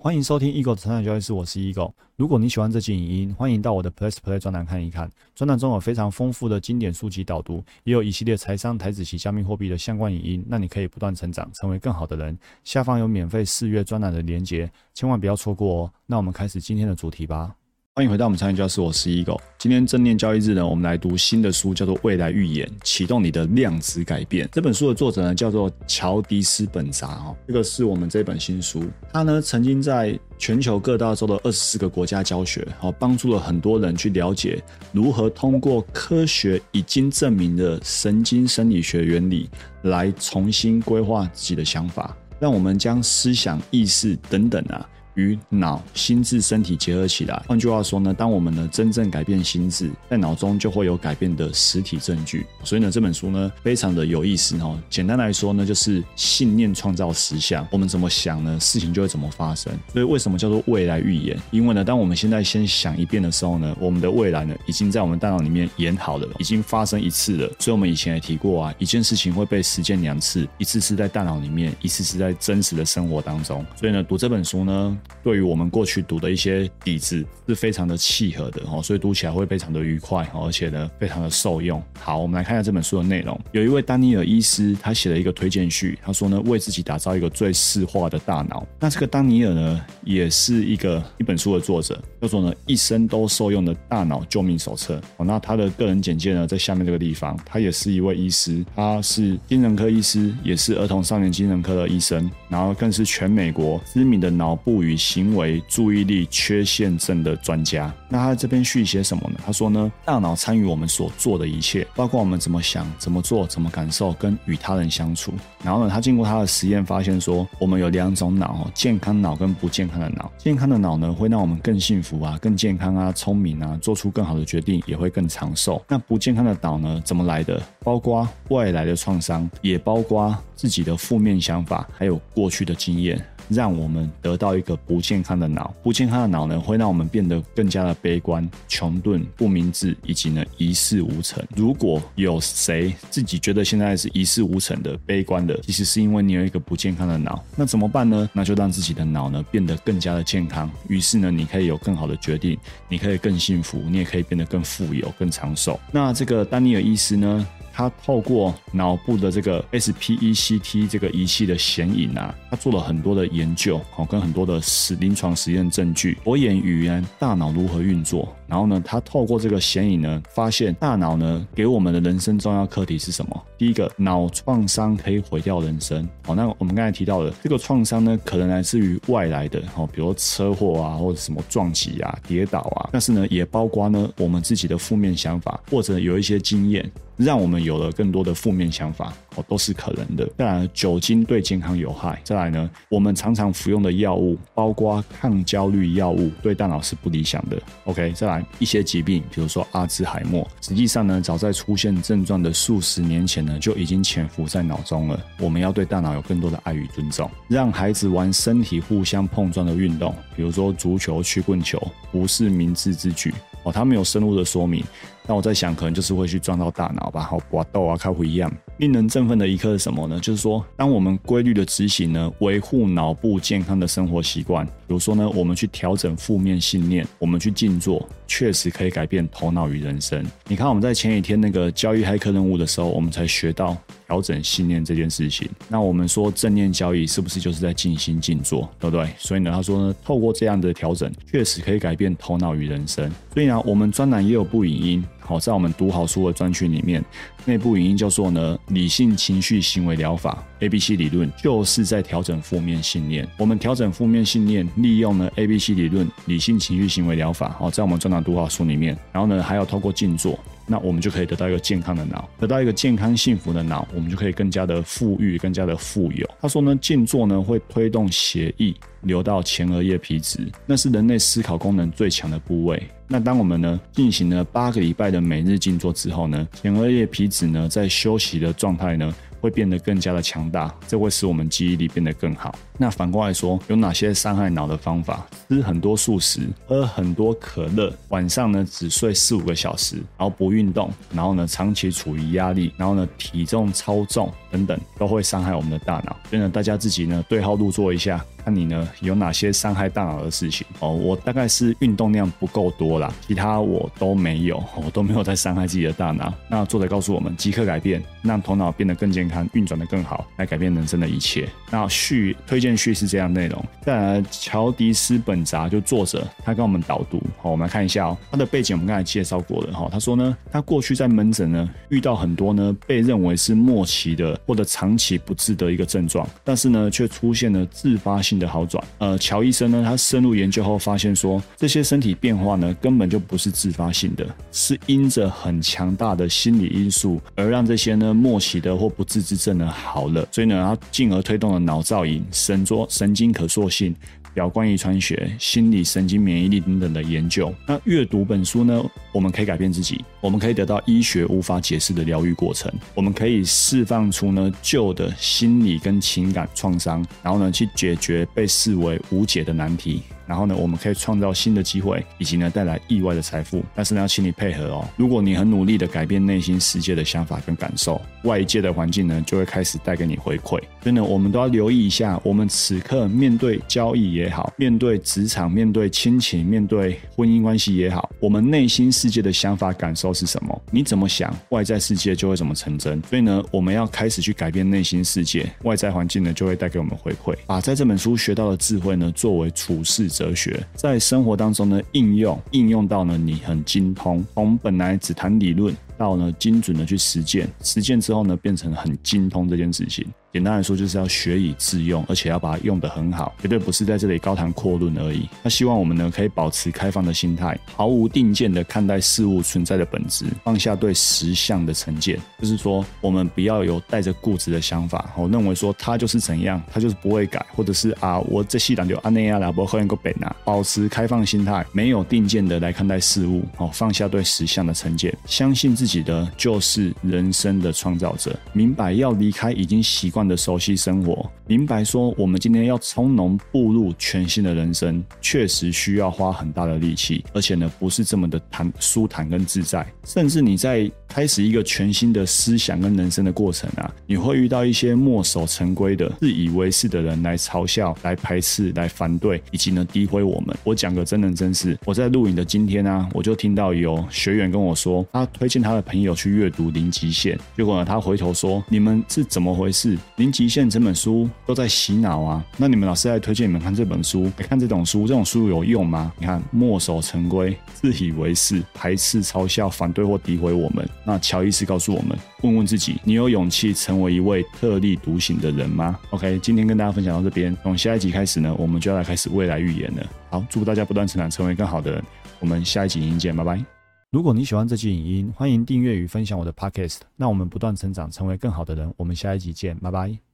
欢迎收听 Eagle 的成长交易室，我是 Eagle。如果你喜欢这期影音，欢迎到我的 Plus Play 专栏看一看。专栏中有非常丰富的经典书籍导读，也有一系列财商、台子及加密货币的相关影音，让你可以不断成长，成为更好的人。下方有免费试阅专栏的连结，千万不要错过哦。那我们开始今天的主题吧。欢迎回到我们财经教室，我是 Eagle。今天正念交易日呢，我们来读新的书，叫做《未来预言：启动你的量子改变》。这本书的作者呢，叫做乔迪斯本扎哈，这个是我们这本新书。他呢，曾经在全球各大洲的二十四个国家教学，好，帮助了很多人去了解如何通过科学已经证明的神经生理学原理，来重新规划自己的想法，让我们将思想、意识等等啊。与脑、心智、身体结合起来。换句话说呢，当我们呢真正改变心智，在脑中就会有改变的实体证据。所以呢，这本书呢非常的有意思哦。简单来说呢，就是信念创造实相。我们怎么想呢，事情就会怎么发生。所以为什么叫做未来预言？因为呢，当我们现在先想一遍的时候呢，我们的未来呢已经在我们大脑里面演好了，已经发生一次了。所以我们以前也提过啊，一件事情会被实践两次，一次是在大脑里面，一次是在真实的生活当中。所以呢，读这本书呢。对于我们过去读的一些底子是非常的契合的哦，所以读起来会非常的愉快，而且呢非常的受用。好，我们来看一下这本书的内容。有一位丹尼尔医师，他写了一个推荐序，他说呢，为自己打造一个最适化的大脑。那这个丹尼尔呢，也是一个一本书的作者，叫做呢一生都受用的大脑救命手册。哦，那他的个人简介呢，在下面这个地方，他也是一位医师，他是精神科医师，也是儿童少年精神科的医生，然后更是全美国知名的脑部与行为注意力缺陷症的专家，那他这边续写什么呢？他说呢，大脑参与我们所做的一切，包括我们怎么想、怎么做、怎么感受，跟与他人相处。然后呢，他经过他的实验发现说，我们有两种脑，健康脑跟不健康的脑。健康的脑呢，会让我们更幸福啊、更健康啊、聪明啊，做出更好的决定，也会更长寿。那不健康的脑呢，怎么来的？包括外来的创伤，也包括自己的负面想法，还有过去的经验。让我们得到一个不健康的脑，不健康的脑呢，会让我们变得更加的悲观、穷钝、不明智，以及呢一事无成。如果有谁自己觉得现在是一事无成的、悲观的，其实是因为你有一个不健康的脑。那怎么办呢？那就让自己的脑呢变得更加的健康。于是呢，你可以有更好的决定，你可以更幸福，你也可以变得更富有、更长寿。那这个丹尼尔医师呢？他透过脑部的这个 SPECT 这个仪器的显影啊，他做了很多的研究，哦跟很多的实临床实验证据，博眼语言大脑如何运作。然后呢，他透过这个显影呢，发现大脑呢给我们的人生重要课题是什么？第一个，脑创伤可以毁掉人生。好，那我们刚才提到的这个创伤呢，可能来自于外来的，哦，比如车祸啊，或者什么撞击啊、跌倒啊。但是呢，也包括呢我们自己的负面想法，或者有一些经验。让我们有了更多的负面想法，都是可能的。再来，酒精对健康有害。再来呢，我们常常服用的药物，包括抗焦虑药物，对大脑是不理想的。OK，再来一些疾病，比如说阿兹海默，实际上呢，早在出现症状的数十年前呢，就已经潜伏在脑中了。我们要对大脑有更多的爱与尊重，让孩子玩身体互相碰撞的运动，比如说足球、曲棍球，不是明智之举。哦，他没有深入的说明。那我在想，可能就是会去撞到大脑吧，好搏斗啊，开会一样。令人振奋的一刻是什么呢？就是说，当我们规律的执行呢，维护脑部健康的生活习惯，比如说呢，我们去调整负面信念，我们去静坐，确实可以改变头脑与人生。你看，我们在前几天那个交易黑客任务的时候，我们才学到调整信念这件事情。那我们说正念交易是不是就是在静心静坐，对不对？所以呢，他说呢，透过这样的调整，确实可以改变头脑与人生。所以呢，我们专栏也有部影音。好，在我们读好书的专区里面，那部影音叫做呢理性情绪行为疗法 A B C 理论，就是在调整负面信念。我们调整负面信念，利用呢 A B C 理论理性情绪行为疗法。好，在我们专栏读好书里面，然后呢还要透过静坐。那我们就可以得到一个健康的脑，得到一个健康幸福的脑，我们就可以更加的富裕，更加的富有。他说呢，静坐呢会推动血液流到前额叶皮质，那是人类思考功能最强的部位。那当我们呢进行了八个礼拜的每日静坐之后呢，前额叶皮质呢在休息的状态呢。会变得更加的强大，这会使我们记忆力变得更好。那反过来说，有哪些伤害脑的方法？吃很多素食，喝很多可乐，晚上呢只睡四五个小时，然后不运动，然后呢长期处于压力，然后呢体重超重等等，都会伤害我们的大脑。所以呢，大家自己呢对号入座一下。看你呢有哪些伤害大脑的事情哦。我大概是运动量不够多啦，其他我都没有，我都没有在伤害自己的大脑。那作者告诉我们，即刻改变，让头脑变得更健康，运转的更好，来改变人生的一切。那序推荐序是这样内容。再来，乔迪斯本扎就作者，他跟我们导读。好，我们来看一下哦，他的背景我们刚才介绍过了哈。他说呢，他过去在门诊呢遇到很多呢被认为是末期的或者长期不治的一个症状，但是呢却出现了自发性的好转。呃，乔医生呢，他深入研究后发现说，这些身体变化呢根本就不是自发性的，是因着很强大的心理因素而让这些呢默契的或不治之症呢好了。所以呢，他进而推动了脑造影、神作神经可塑性。表观遗传学、心理、神经、免疫力等等的研究。那阅读本书呢？我们可以改变自己，我们可以得到医学无法解释的疗愈过程，我们可以释放出呢旧的心理跟情感创伤，然后呢去解决被视为无解的难题。然后呢，我们可以创造新的机会，以及呢带来意外的财富。但是呢，要请你配合哦。如果你很努力的改变内心世界的想法跟感受，外界的环境呢就会开始带给你回馈。所以呢，我们都要留意一下，我们此刻面对交易也好，面对职场、面对亲情、面对婚姻关系也好，我们内心世界的想法感受是什么？你怎么想，外在世界就会怎么成真。所以呢，我们要开始去改变内心世界，外在环境呢就会带给我们回馈。把在这本书学到的智慧呢，作为处事。哲学在生活当中呢应用，应用到呢你很精通，从本来只谈理论到呢精准的去实践，实践之后呢变成很精通这件事情。简单来说，就是要学以致用，而且要把它用得很好，绝对不是在这里高谈阔论而已。他希望我们呢，可以保持开放的心态，毫无定见的看待事物存在的本质，放下对实相的成见。就是说，我们不要有带着固执的想法，我认为说他就是怎样，他就是不会改，或者是啊，我这系统就安内亚拉波赫恩个本啊，保持开放心态，没有定见的来看待事物，哦，放下对实相的成见，相信自己的就是人生的创造者，明白要离开已经习惯。的熟悉生活，明白说我们今天要从容步入全新的人生，确实需要花很大的力气，而且呢不是这么的谈舒坦跟自在，甚至你在开始一个全新的思想跟人生的过程啊，你会遇到一些墨守成规的自以为是的人来嘲笑、来排斥、来反对，以及呢诋毁我们。我讲个真人真事，我在录影的今天啊，我就听到有学员跟我说，他推荐他的朋友去阅读《零极限》，结果呢他回头说，你们是怎么回事？零极限这本书都在洗脑啊！那你们老师来推荐你们看这本书，看这种书，这种书有用吗？你看，墨守成规、自以为是、排斥、嘲笑、反对或诋毁我们。那乔伊斯告诉我们：问问自己，你有勇气成为一位特立独行的人吗？OK，今天跟大家分享到这边，从下一集开始呢，我们就要来开始未来预言了。好，祝福大家不断成长，成为更好的人。我们下一集影见，拜拜。如果你喜欢这期影音，欢迎订阅与分享我的 Podcast。那我们不断成长，成为更好的人。我们下一集见，拜拜。